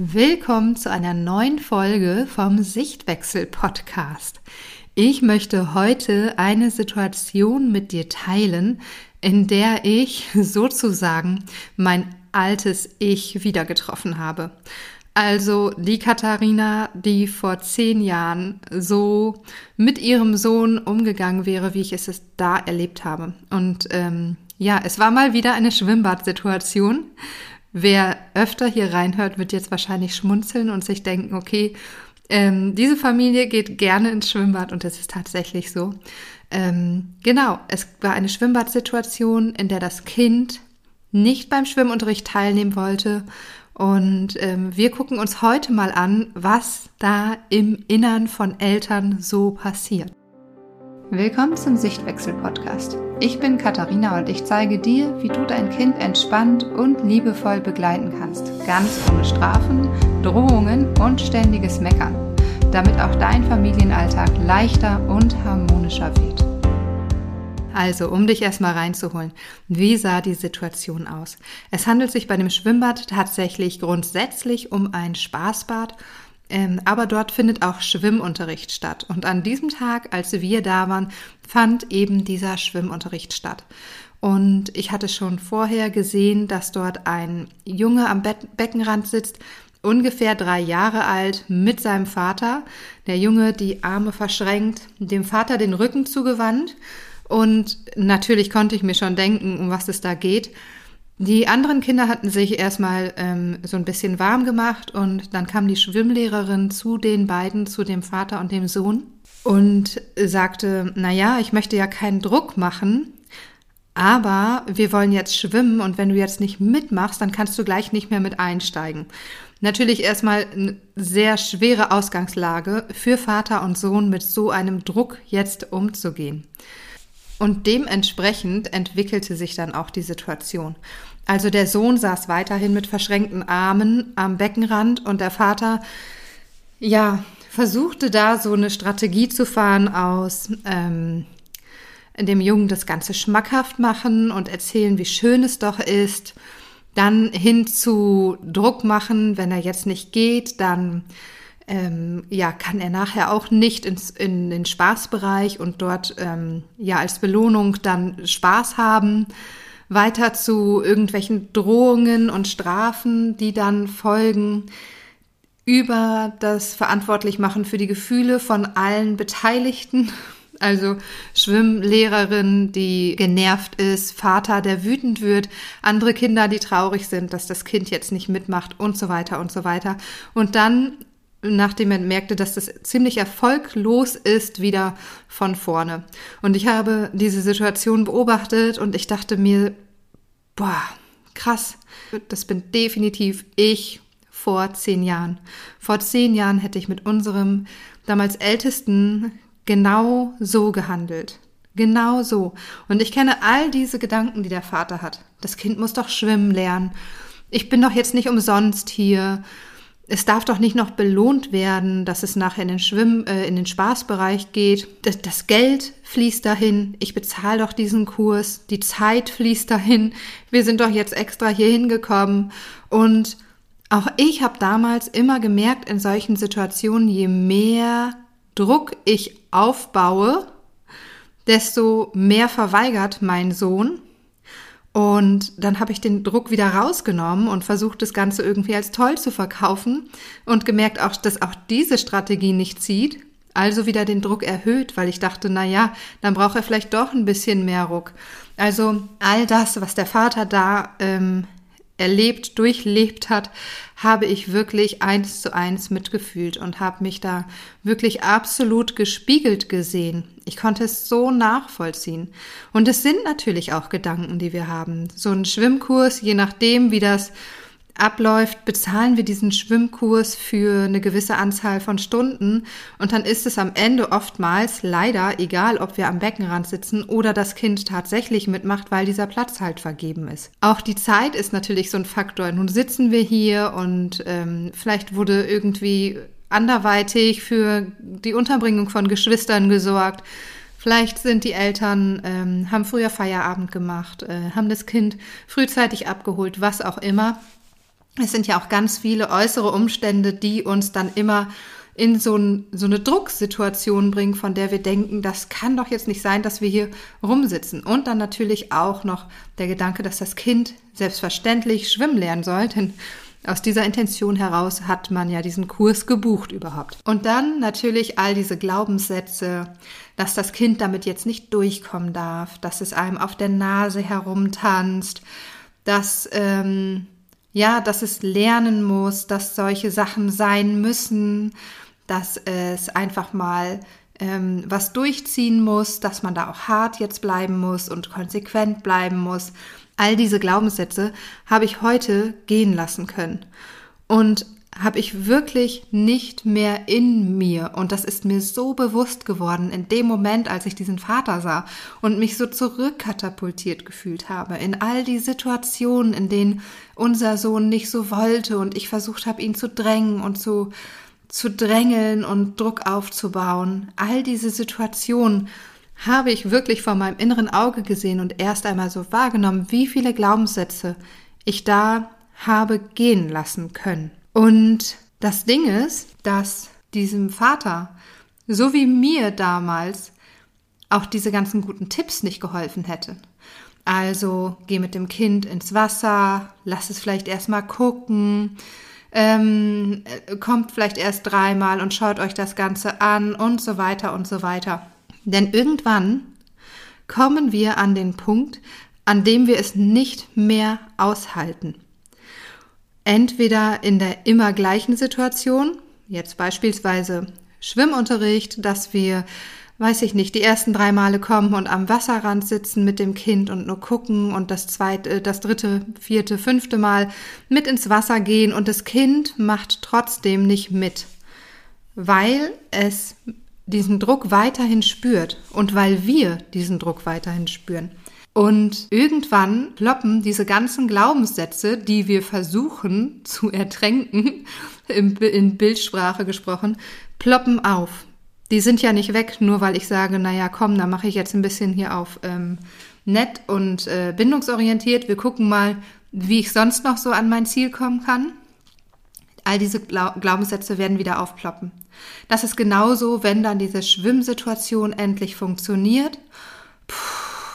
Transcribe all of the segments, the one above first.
Willkommen zu einer neuen Folge vom Sichtwechsel Podcast. Ich möchte heute eine Situation mit dir teilen, in der ich sozusagen mein altes Ich wieder getroffen habe. Also die Katharina, die vor zehn Jahren so mit ihrem Sohn umgegangen wäre, wie ich es da erlebt habe. Und ähm, ja, es war mal wieder eine Schwimmbadsituation. Wer öfter hier reinhört, wird jetzt wahrscheinlich schmunzeln und sich denken, okay, ähm, diese Familie geht gerne ins Schwimmbad und das ist tatsächlich so. Ähm, genau, es war eine Schwimmbadsituation, in der das Kind nicht beim Schwimmunterricht teilnehmen wollte. Und ähm, wir gucken uns heute mal an, was da im Innern von Eltern so passiert. Willkommen zum Sichtwechsel-Podcast. Ich bin Katharina und ich zeige dir, wie du dein Kind entspannt und liebevoll begleiten kannst. Ganz ohne Strafen, Drohungen und ständiges Meckern. Damit auch dein Familienalltag leichter und harmonischer wird. Also, um dich erstmal reinzuholen, wie sah die Situation aus? Es handelt sich bei dem Schwimmbad tatsächlich grundsätzlich um ein Spaßbad aber dort findet auch Schwimmunterricht statt. Und an diesem Tag, als wir da waren, fand eben dieser Schwimmunterricht statt. Und ich hatte schon vorher gesehen, dass dort ein Junge am Be Beckenrand sitzt, ungefähr drei Jahre alt, mit seinem Vater. Der Junge die Arme verschränkt, dem Vater den Rücken zugewandt. Und natürlich konnte ich mir schon denken, um was es da geht. Die anderen Kinder hatten sich erstmal ähm, so ein bisschen warm gemacht und dann kam die Schwimmlehrerin zu den beiden, zu dem Vater und dem Sohn und sagte, na ja, ich möchte ja keinen Druck machen, aber wir wollen jetzt schwimmen und wenn du jetzt nicht mitmachst, dann kannst du gleich nicht mehr mit einsteigen. Natürlich erstmal eine sehr schwere Ausgangslage für Vater und Sohn mit so einem Druck jetzt umzugehen. Und dementsprechend entwickelte sich dann auch die Situation. Also der Sohn saß weiterhin mit verschränkten Armen am Beckenrand und der Vater, ja, versuchte da so eine Strategie zu fahren aus ähm, dem Jungen das Ganze schmackhaft machen und erzählen, wie schön es doch ist, dann hin zu Druck machen, wenn er jetzt nicht geht, dann ähm, ja, kann er nachher auch nicht ins, in den Spaßbereich und dort ähm, ja als Belohnung dann Spaß haben. Weiter zu irgendwelchen Drohungen und Strafen, die dann folgen über das Verantwortlichmachen für die Gefühle von allen Beteiligten. Also Schwimmlehrerin, die genervt ist, Vater, der wütend wird, andere Kinder, die traurig sind, dass das Kind jetzt nicht mitmacht und so weiter und so weiter. Und dann nachdem er merkte, dass das ziemlich erfolglos ist, wieder von vorne. Und ich habe diese Situation beobachtet und ich dachte mir, boah, krass, das bin definitiv ich vor zehn Jahren. Vor zehn Jahren hätte ich mit unserem damals Ältesten genau so gehandelt. Genau so. Und ich kenne all diese Gedanken, die der Vater hat. Das Kind muss doch schwimmen lernen. Ich bin doch jetzt nicht umsonst hier es darf doch nicht noch belohnt werden, dass es nachher in den Schwimm, äh, in den Spaßbereich geht. Das, das Geld fließt dahin. Ich bezahle doch diesen Kurs. Die Zeit fließt dahin. Wir sind doch jetzt extra hier hingekommen. Und auch ich habe damals immer gemerkt in solchen Situationen, je mehr Druck ich aufbaue, desto mehr verweigert mein Sohn und dann habe ich den Druck wieder rausgenommen und versucht, das Ganze irgendwie als toll zu verkaufen und gemerkt auch, dass auch diese Strategie nicht zieht. Also wieder den Druck erhöht, weil ich dachte, na ja, dann braucht er vielleicht doch ein bisschen mehr Ruck. Also all das, was der Vater da ähm, erlebt, durchlebt hat, habe ich wirklich eins zu eins mitgefühlt und habe mich da wirklich absolut gespiegelt gesehen. Ich konnte es so nachvollziehen. Und es sind natürlich auch Gedanken, die wir haben. So ein Schwimmkurs, je nachdem, wie das abläuft, bezahlen wir diesen Schwimmkurs für eine gewisse Anzahl von Stunden und dann ist es am Ende oftmals leider egal, ob wir am Beckenrand sitzen oder das Kind tatsächlich mitmacht, weil dieser Platz halt vergeben ist. Auch die Zeit ist natürlich so ein Faktor. Nun sitzen wir hier und ähm, vielleicht wurde irgendwie anderweitig für die Unterbringung von Geschwistern gesorgt. Vielleicht sind die Eltern, ähm, haben früher Feierabend gemacht, äh, haben das Kind frühzeitig abgeholt, was auch immer. Es sind ja auch ganz viele äußere Umstände, die uns dann immer in so, ein, so, eine Drucksituation bringen, von der wir denken, das kann doch jetzt nicht sein, dass wir hier rumsitzen. Und dann natürlich auch noch der Gedanke, dass das Kind selbstverständlich schwimmen lernen soll, denn aus dieser Intention heraus hat man ja diesen Kurs gebucht überhaupt. Und dann natürlich all diese Glaubenssätze, dass das Kind damit jetzt nicht durchkommen darf, dass es einem auf der Nase herumtanzt, dass ähm, ja, dass es lernen muss, dass solche Sachen sein müssen, dass es einfach mal ähm, was durchziehen muss, dass man da auch hart jetzt bleiben muss und konsequent bleiben muss. All diese Glaubenssätze habe ich heute gehen lassen können. Und habe ich wirklich nicht mehr in mir. Und das ist mir so bewusst geworden in dem Moment, als ich diesen Vater sah und mich so zurückkatapultiert gefühlt habe in all die Situationen, in denen unser Sohn nicht so wollte und ich versucht habe, ihn zu drängen und zu, zu drängeln und Druck aufzubauen. All diese Situationen habe ich wirklich vor meinem inneren Auge gesehen und erst einmal so wahrgenommen, wie viele Glaubenssätze ich da habe gehen lassen können. Und das Ding ist, dass diesem Vater, so wie mir damals, auch diese ganzen guten Tipps nicht geholfen hätten. Also geh mit dem Kind ins Wasser, lass es vielleicht erstmal gucken, ähm, kommt vielleicht erst dreimal und schaut euch das Ganze an und so weiter und so weiter. Denn irgendwann kommen wir an den Punkt, an dem wir es nicht mehr aushalten entweder in der immer gleichen Situation, jetzt beispielsweise Schwimmunterricht, dass wir, weiß ich nicht, die ersten drei Male kommen und am Wasserrand sitzen mit dem Kind und nur gucken und das zweite, äh, das dritte, vierte, fünfte Mal mit ins Wasser gehen und das Kind macht trotzdem nicht mit, weil es diesen Druck weiterhin spürt und weil wir diesen Druck weiterhin spüren. Und irgendwann ploppen diese ganzen Glaubenssätze, die wir versuchen zu ertränken, in Bildsprache gesprochen, ploppen auf. Die sind ja nicht weg, nur weil ich sage, naja, komm, da mache ich jetzt ein bisschen hier auf ähm, nett und äh, bindungsorientiert. Wir gucken mal, wie ich sonst noch so an mein Ziel kommen kann. All diese Glaubenssätze werden wieder aufploppen. Das ist genauso, wenn dann diese Schwimmsituation endlich funktioniert.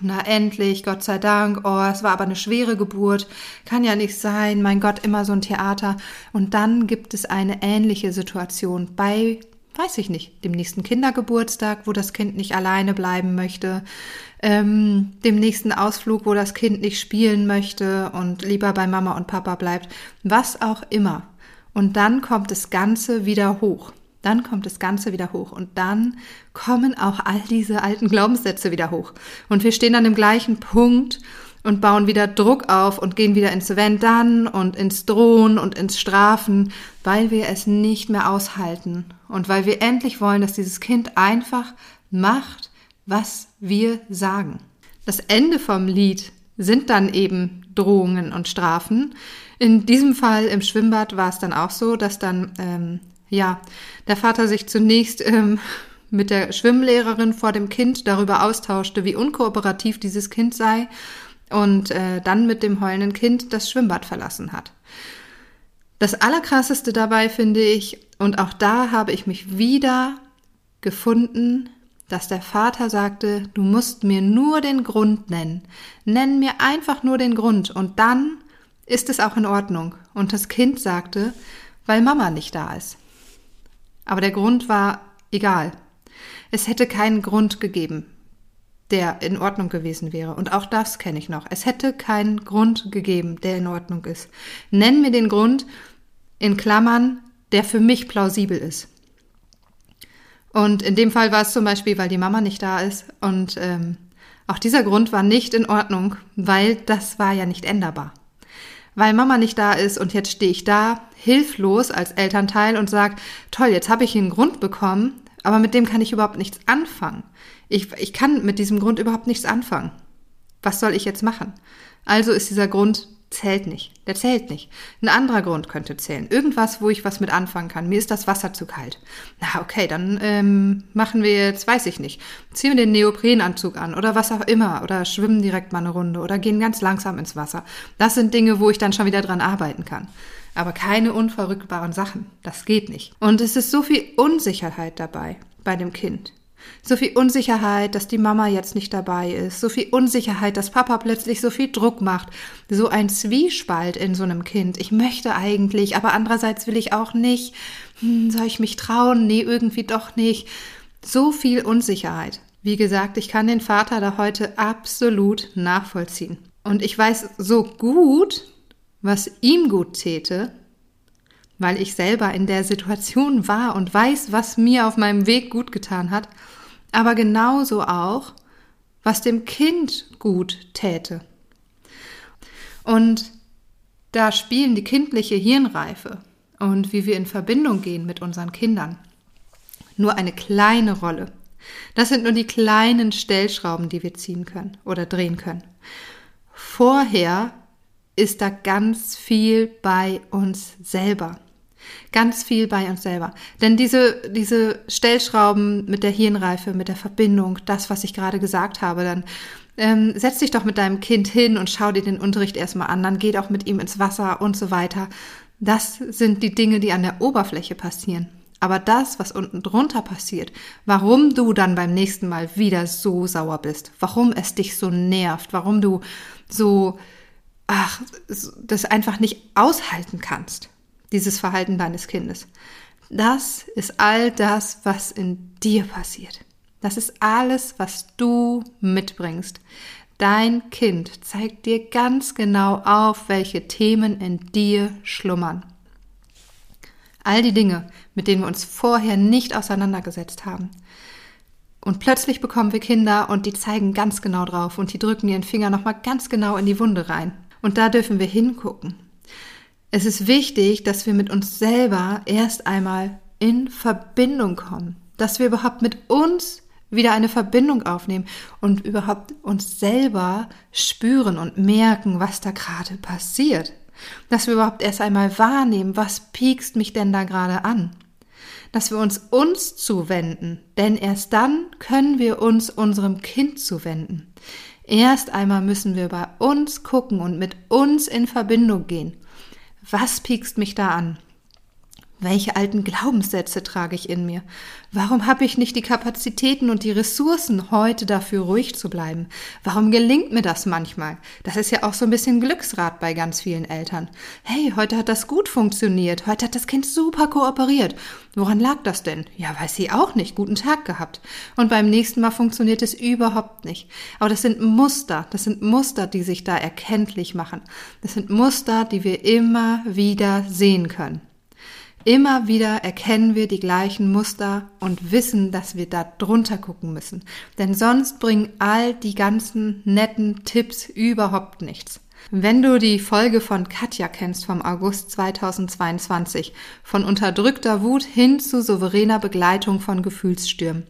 Na endlich, Gott sei Dank, oh, es war aber eine schwere Geburt, kann ja nicht sein, mein Gott, immer so ein Theater. Und dann gibt es eine ähnliche Situation bei, weiß ich nicht, dem nächsten Kindergeburtstag, wo das Kind nicht alleine bleiben möchte, ähm, dem nächsten Ausflug, wo das Kind nicht spielen möchte und lieber bei Mama und Papa bleibt, was auch immer. Und dann kommt das Ganze wieder hoch. Dann kommt das Ganze wieder hoch und dann kommen auch all diese alten Glaubenssätze wieder hoch. Und wir stehen an dem gleichen Punkt und bauen wieder Druck auf und gehen wieder ins Wenn dann und ins Drohen und ins Strafen, weil wir es nicht mehr aushalten und weil wir endlich wollen, dass dieses Kind einfach macht, was wir sagen. Das Ende vom Lied sind dann eben Drohungen und Strafen. In diesem Fall im Schwimmbad war es dann auch so, dass dann ähm, ja, der Vater sich zunächst ähm, mit der Schwimmlehrerin vor dem Kind darüber austauschte, wie unkooperativ dieses Kind sei und äh, dann mit dem heulenden Kind das Schwimmbad verlassen hat. Das Allerkrasseste dabei finde ich, und auch da habe ich mich wieder gefunden, dass der Vater sagte, du musst mir nur den Grund nennen. Nenn mir einfach nur den Grund und dann ist es auch in Ordnung. Und das Kind sagte, weil Mama nicht da ist. Aber der Grund war egal. Es hätte keinen Grund gegeben, der in Ordnung gewesen wäre. Und auch das kenne ich noch. Es hätte keinen Grund gegeben, der in Ordnung ist. Nenn mir den Grund in Klammern, der für mich plausibel ist. Und in dem Fall war es zum Beispiel, weil die Mama nicht da ist. Und ähm, auch dieser Grund war nicht in Ordnung, weil das war ja nicht änderbar weil Mama nicht da ist und jetzt stehe ich da, hilflos als Elternteil und sage, toll, jetzt habe ich einen Grund bekommen, aber mit dem kann ich überhaupt nichts anfangen. Ich, ich kann mit diesem Grund überhaupt nichts anfangen. Was soll ich jetzt machen? Also ist dieser Grund zählt nicht. Der zählt nicht. Ein anderer Grund könnte zählen. Irgendwas, wo ich was mit anfangen kann. Mir ist das Wasser zu kalt. Na, okay, dann ähm, machen wir jetzt, weiß ich nicht, ziehen wir den Neoprenanzug an oder was auch immer oder schwimmen direkt mal eine Runde oder gehen ganz langsam ins Wasser. Das sind Dinge, wo ich dann schon wieder dran arbeiten kann. aber keine unverrückbaren Sachen. Das geht nicht. Und es ist so viel Unsicherheit dabei bei dem Kind. So viel Unsicherheit, dass die Mama jetzt nicht dabei ist. So viel Unsicherheit, dass Papa plötzlich so viel Druck macht. So ein Zwiespalt in so einem Kind. Ich möchte eigentlich, aber andererseits will ich auch nicht. Hm, soll ich mich trauen? Nee, irgendwie doch nicht. So viel Unsicherheit. Wie gesagt, ich kann den Vater da heute absolut nachvollziehen. Und ich weiß so gut, was ihm gut täte, weil ich selber in der Situation war und weiß, was mir auf meinem Weg gut getan hat, aber genauso auch, was dem Kind gut täte. Und da spielen die kindliche Hirnreife und wie wir in Verbindung gehen mit unseren Kindern nur eine kleine Rolle. Das sind nur die kleinen Stellschrauben, die wir ziehen können oder drehen können. Vorher ist da ganz viel bei uns selber. Ganz viel bei uns selber. Denn diese, diese Stellschrauben mit der Hirnreife, mit der Verbindung, das, was ich gerade gesagt habe, dann ähm, setz dich doch mit deinem Kind hin und schau dir den Unterricht erstmal an, dann geh auch mit ihm ins Wasser und so weiter. Das sind die Dinge, die an der Oberfläche passieren. Aber das, was unten drunter passiert, warum du dann beim nächsten Mal wieder so sauer bist, warum es dich so nervt, warum du so, ach, das einfach nicht aushalten kannst, dieses Verhalten deines Kindes. Das ist all das, was in dir passiert. Das ist alles, was du mitbringst. Dein Kind zeigt dir ganz genau auf, welche Themen in dir schlummern. All die Dinge, mit denen wir uns vorher nicht auseinandergesetzt haben. Und plötzlich bekommen wir Kinder und die zeigen ganz genau drauf und die drücken ihren Finger nochmal ganz genau in die Wunde rein. Und da dürfen wir hingucken. Es ist wichtig, dass wir mit uns selber erst einmal in Verbindung kommen, dass wir überhaupt mit uns wieder eine Verbindung aufnehmen und überhaupt uns selber spüren und merken, was da gerade passiert. Dass wir überhaupt erst einmal wahrnehmen, was piekst mich denn da gerade an. Dass wir uns uns zuwenden, denn erst dann können wir uns unserem Kind zuwenden. Erst einmal müssen wir bei uns gucken und mit uns in Verbindung gehen. Was piekst mich da an? Welche alten Glaubenssätze trage ich in mir? Warum habe ich nicht die Kapazitäten und die Ressourcen, heute dafür ruhig zu bleiben? Warum gelingt mir das manchmal? Das ist ja auch so ein bisschen Glücksrat bei ganz vielen Eltern. Hey, heute hat das gut funktioniert. Heute hat das Kind super kooperiert. Woran lag das denn? Ja, weiß sie auch nicht. Guten Tag gehabt. Und beim nächsten Mal funktioniert es überhaupt nicht. Aber das sind Muster. Das sind Muster, die sich da erkenntlich machen. Das sind Muster, die wir immer wieder sehen können. Immer wieder erkennen wir die gleichen Muster und wissen, dass wir da drunter gucken müssen. Denn sonst bringen all die ganzen netten Tipps überhaupt nichts. Wenn du die Folge von Katja kennst vom August 2022, von unterdrückter Wut hin zu souveräner Begleitung von Gefühlsstürmen,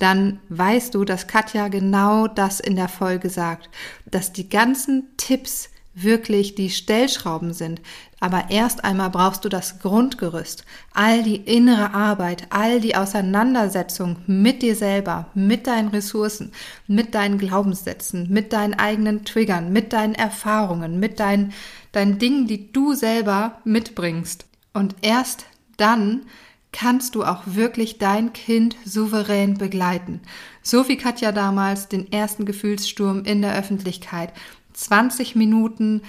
dann weißt du, dass Katja genau das in der Folge sagt, dass die ganzen Tipps wirklich die Stellschrauben sind. Aber erst einmal brauchst du das Grundgerüst, all die innere Arbeit, all die Auseinandersetzung mit dir selber, mit deinen Ressourcen, mit deinen Glaubenssätzen, mit deinen eigenen Triggern, mit deinen Erfahrungen, mit deinen, deinen Dingen, die du selber mitbringst. Und erst dann kannst du auch wirklich dein Kind souverän begleiten. So wie Katja damals den ersten Gefühlssturm in der Öffentlichkeit 20 Minuten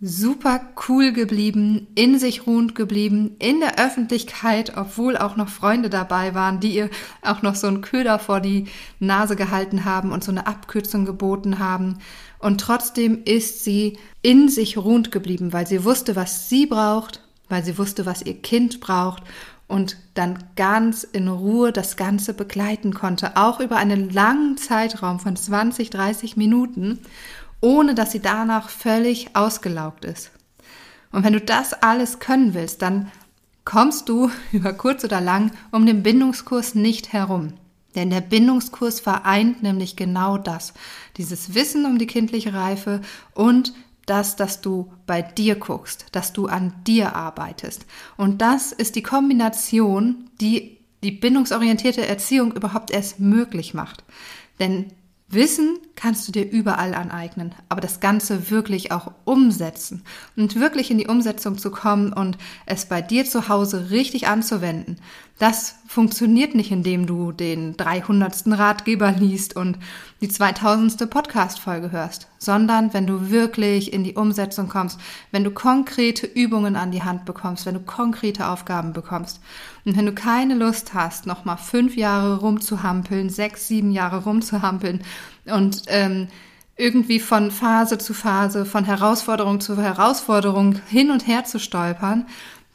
super cool geblieben, in sich ruhend geblieben, in der Öffentlichkeit, obwohl auch noch Freunde dabei waren, die ihr auch noch so einen Köder vor die Nase gehalten haben und so eine Abkürzung geboten haben. Und trotzdem ist sie in sich ruhend geblieben, weil sie wusste, was sie braucht, weil sie wusste, was ihr Kind braucht und dann ganz in Ruhe das Ganze begleiten konnte, auch über einen langen Zeitraum von 20, 30 Minuten ohne dass sie danach völlig ausgelaugt ist. Und wenn du das alles können willst, dann kommst du über kurz oder lang um den Bindungskurs nicht herum. Denn der Bindungskurs vereint nämlich genau das. Dieses Wissen um die kindliche Reife und das, dass du bei dir guckst, dass du an dir arbeitest. Und das ist die Kombination, die die bindungsorientierte Erziehung überhaupt erst möglich macht. Denn Wissen kannst du dir überall aneignen, aber das Ganze wirklich auch umsetzen und wirklich in die Umsetzung zu kommen und es bei dir zu Hause richtig anzuwenden, das funktioniert nicht, indem du den 300. Ratgeber liest und die 2000. Podcast-Folge hörst, sondern wenn du wirklich in die Umsetzung kommst, wenn du konkrete Übungen an die Hand bekommst, wenn du konkrete Aufgaben bekommst. Und wenn du keine Lust hast, nochmal fünf Jahre rumzuhampeln, sechs, sieben Jahre rumzuhampeln und ähm, irgendwie von Phase zu Phase, von Herausforderung zu Herausforderung hin und her zu stolpern,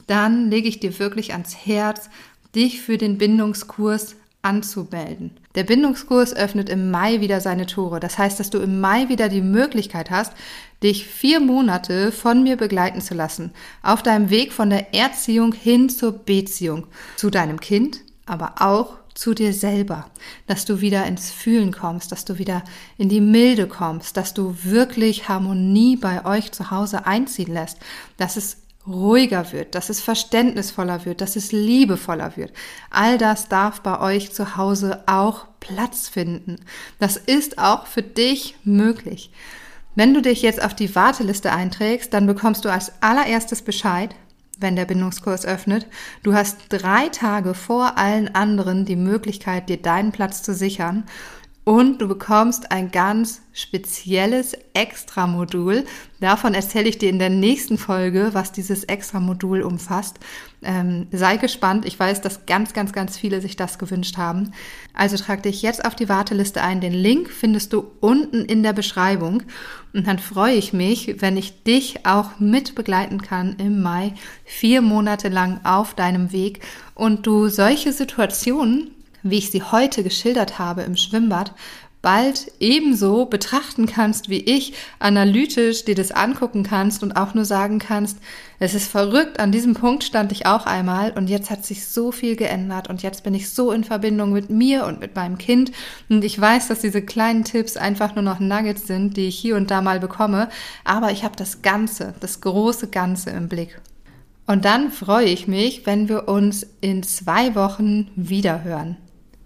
dann lege ich dir wirklich ans Herz, dich für den Bindungskurs anzumelden. Der Bindungskurs öffnet im Mai wieder seine Tore. Das heißt, dass du im Mai wieder die Möglichkeit hast, dich vier Monate von mir begleiten zu lassen. Auf deinem Weg von der Erziehung hin zur Beziehung. Zu deinem Kind, aber auch zu dir selber. Dass du wieder ins Fühlen kommst, dass du wieder in die Milde kommst, dass du wirklich Harmonie bei euch zu Hause einziehen lässt. Dass es ruhiger wird, dass es verständnisvoller wird, dass es liebevoller wird. All das darf bei euch zu Hause auch Platz finden. Das ist auch für dich möglich. Wenn du dich jetzt auf die Warteliste einträgst, dann bekommst du als allererstes Bescheid, wenn der Bindungskurs öffnet. Du hast drei Tage vor allen anderen die Möglichkeit, dir deinen Platz zu sichern. Und du bekommst ein ganz spezielles Extra-Modul. Davon erzähle ich dir in der nächsten Folge, was dieses Extra-Modul umfasst. Ähm, sei gespannt. Ich weiß, dass ganz, ganz, ganz viele sich das gewünscht haben. Also trag dich jetzt auf die Warteliste ein. Den Link findest du unten in der Beschreibung. Und dann freue ich mich, wenn ich dich auch mit begleiten kann im Mai, vier Monate lang auf deinem Weg und du solche Situationen wie ich sie heute geschildert habe im Schwimmbad, bald ebenso betrachten kannst wie ich, analytisch dir das angucken kannst und auch nur sagen kannst, es ist verrückt, an diesem Punkt stand ich auch einmal und jetzt hat sich so viel geändert und jetzt bin ich so in Verbindung mit mir und mit meinem Kind und ich weiß, dass diese kleinen Tipps einfach nur noch Nuggets sind, die ich hier und da mal bekomme, aber ich habe das Ganze, das große Ganze im Blick. Und dann freue ich mich, wenn wir uns in zwei Wochen wiederhören.